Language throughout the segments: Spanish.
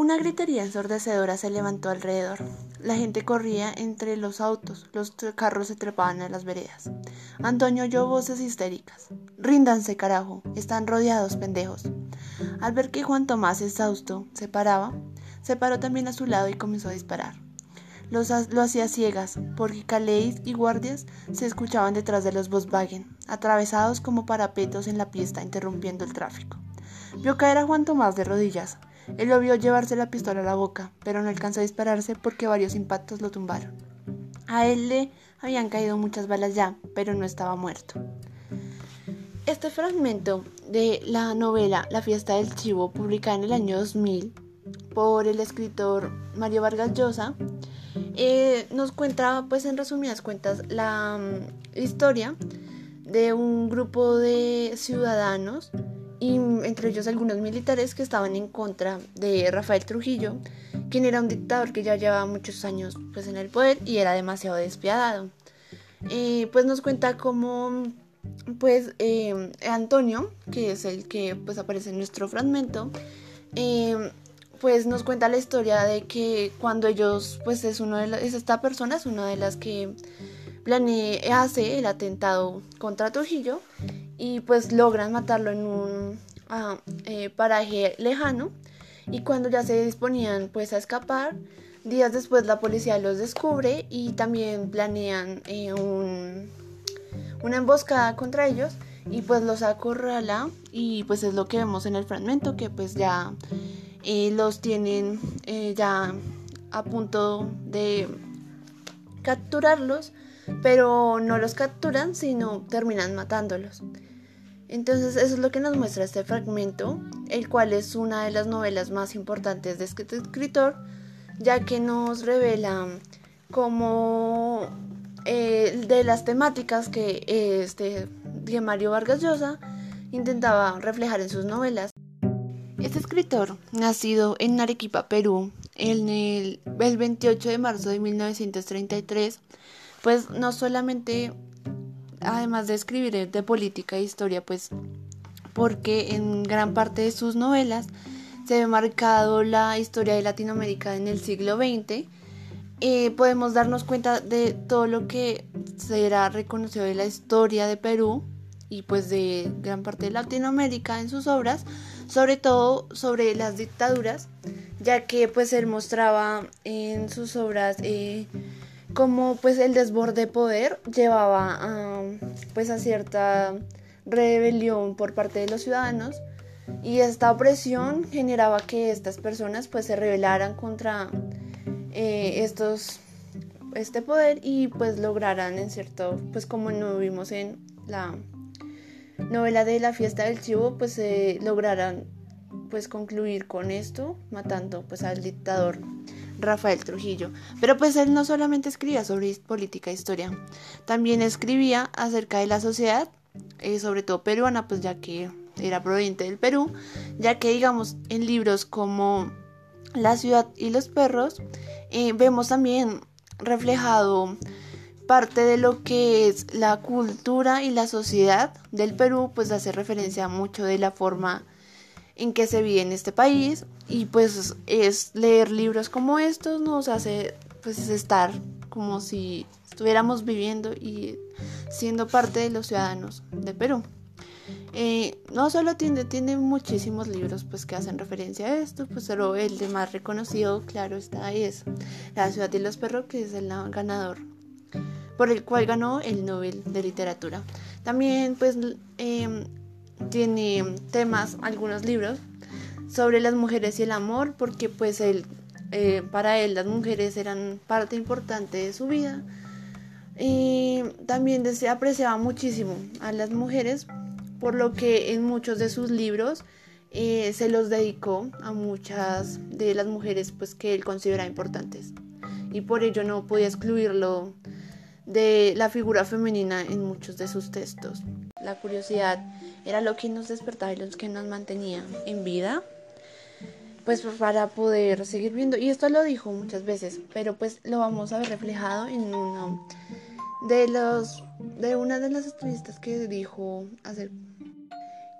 Una gritería ensordecedora se levantó alrededor. La gente corría entre los autos, los carros se trepaban a las veredas. Antonio oyó voces histéricas. Ríndanse, carajo, están rodeados, pendejos. Al ver que Juan Tomás, exhausto, se paraba, se paró también a su lado y comenzó a disparar. lo hacía ciegas, porque Caleis y guardias se escuchaban detrás de los Volkswagen, atravesados como parapetos en la pista, interrumpiendo el tráfico. Vio caer a Juan Tomás de rodillas, él lo vio llevarse la pistola a la boca, pero no alcanzó a dispararse porque varios impactos lo tumbaron. A él le habían caído muchas balas ya, pero no estaba muerto. Este fragmento de la novela La fiesta del chivo, publicada en el año 2000 por el escritor Mario Vargas Llosa, eh, nos cuenta, pues en resumidas cuentas, la mm, historia de un grupo de ciudadanos y entre ellos algunos militares que estaban en contra de Rafael Trujillo, quien era un dictador que ya llevaba muchos años pues, en el poder y era demasiado despiadado. Eh, pues nos cuenta cómo pues eh, Antonio, que es el que pues aparece en nuestro fragmento, eh, pues nos cuenta la historia de que cuando ellos, pues es uno de es esta persona, es una de las que planea, hace el atentado contra Trujillo y pues logran matarlo en un ah, eh, paraje lejano. Y cuando ya se disponían pues a escapar, días después la policía los descubre y también planean eh, una emboscada contra ellos y pues los acorrala. Y pues es lo que vemos en el fragmento que pues ya eh, los tienen ya a punto de capturarlos pero no los capturan sino terminan matándolos entonces eso es lo que nos muestra este fragmento, el cual es una de las novelas más importantes de este escritor, ya que nos revela cómo eh, de las temáticas que este de Mario Vargas Llosa intentaba reflejar en sus novelas. Este escritor, nacido en Arequipa, Perú, en el, el 28 de marzo de 1933, pues no solamente además de escribir de política e historia, pues porque en gran parte de sus novelas se ve marcado la historia de Latinoamérica en el siglo XX. Eh, podemos darnos cuenta de todo lo que será reconocido de la historia de Perú y pues de gran parte de Latinoamérica en sus obras, sobre todo sobre las dictaduras, ya que pues él mostraba en sus obras eh, como pues el desborde de poder llevaba a, pues a cierta rebelión por parte de los ciudadanos y esta opresión generaba que estas personas pues se rebelaran contra eh, estos este poder y pues lograran en cierto pues como no vimos en la novela de la fiesta del chivo pues se lograran pues concluir con esto matando pues al dictador Rafael Trujillo. Pero pues él no solamente escribía sobre política e historia, también escribía acerca de la sociedad, eh, sobre todo peruana, pues ya que era proveniente del Perú, ya que digamos en libros como La ciudad y los perros, eh, vemos también reflejado parte de lo que es la cultura y la sociedad del Perú, pues hace referencia mucho de la forma en que se vive en este país y pues es leer libros como estos nos hace pues estar como si estuviéramos viviendo y siendo parte de los ciudadanos de Perú. Eh, no solo tiene, tiene muchísimos libros pues que hacen referencia a esto, pues pero el de más reconocido, claro está, es La ciudad de los perros, que es el ganador, por el cual ganó el Nobel de Literatura. También pues eh, tiene temas, algunos libros, sobre las mujeres y el amor, porque pues él, eh, para él las mujeres eran parte importante de su vida. Y también se apreciaba muchísimo a las mujeres, por lo que en muchos de sus libros eh, se los dedicó a muchas de las mujeres pues, que él consideraba importantes. Y por ello no podía excluirlo de la figura femenina en muchos de sus textos. La curiosidad era lo que nos despertaba y lo que nos mantenía en vida, pues para poder seguir viendo. Y esto lo dijo muchas veces, pero pues lo vamos a ver reflejado en uno de los de una de las entrevistas que dijo hacer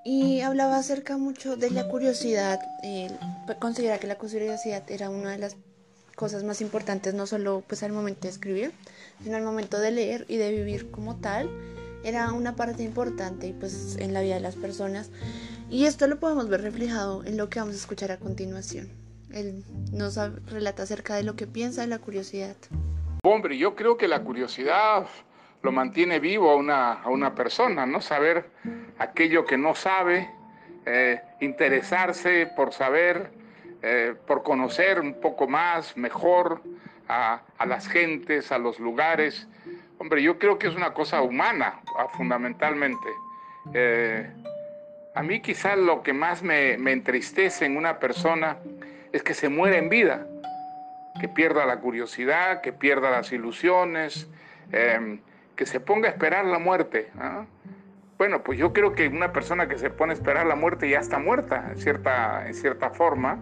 y hablaba acerca mucho de la curiosidad. Él considera que la curiosidad era una de las cosas más importantes, no solo pues al momento de escribir, sino al momento de leer y de vivir como tal. Era una parte importante pues en la vida de las personas y esto lo podemos ver reflejado en lo que vamos a escuchar a continuación. Él nos relata acerca de lo que piensa de la curiosidad. Hombre, yo creo que la curiosidad lo mantiene vivo a una, a una persona, ¿no? Saber aquello que no sabe, eh, interesarse por saber, eh, por conocer un poco más, mejor a, a, las gentes, a los lugares. Hombre, yo creo que es una cosa humana, ah, fundamentalmente. Eh, a mí quizás lo que más me, me entristece en una persona es que se muera en vida, que pierda la curiosidad, que pierda las ilusiones, que se ponga a esperar la muerte. Bueno, pues yo creo que una persona que se pone a esperar la muerte ya está muerta, en cierta, en cierta forma,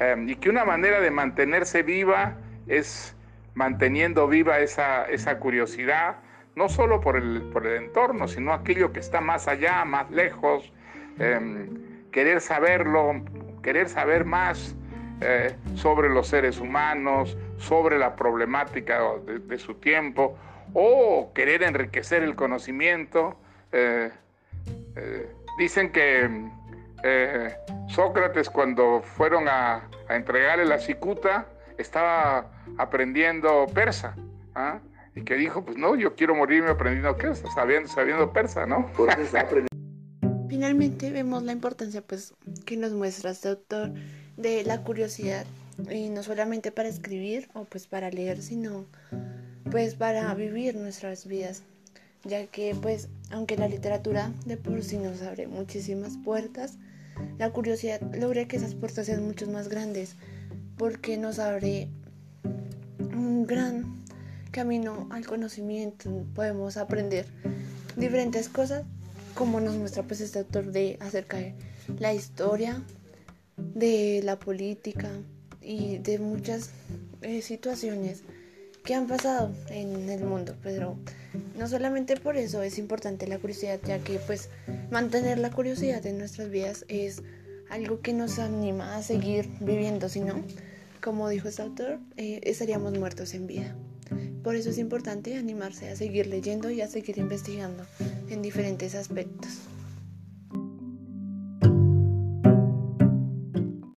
em, y que una manera de mantenerse viva es manteniendo viva esa, esa curiosidad, no solo por el, por el entorno, sino aquello que está más allá, más lejos, em, querer saberlo, querer saber más eh, sobre los seres humanos, sobre la problemática de, su tiempo, o querer enriquecer el conocimiento. Eh, eh, dicen que Sócrates cuando fueron a, entregarle la cicuta estaba aprendiendo persa. ¿ah? Y que dijo, pues no, yo quiero morirme aprendiendo qué, sabiendo, sabiendo persa, ¿no? Finalmente vemos la importancia pues que nos muestra este autor de la curiosidad y no solamente para escribir o pues para leer, sino pues para vivir nuestras vidas, ya que pues aunque la literatura de por sí nos abre muchísimas puertas, la curiosidad logra que esas puertas sean mucho más grandes, porque nos abre un gran camino al conocimiento, podemos aprender diferentes cosas, como nos muestra pues este autor de acerca de la historia, de la política y de muchas eh, situaciones que han pasado en el mundo, pero no solamente por eso es importante la curiosidad, ya que pues mantener la curiosidad en nuestras vidas es algo que nos anima a seguir viviendo, si no, como dijo este autor, eh, estaríamos muertos en vida. Por eso es importante animarse a seguir leyendo y a seguir investigando en diferentes aspectos.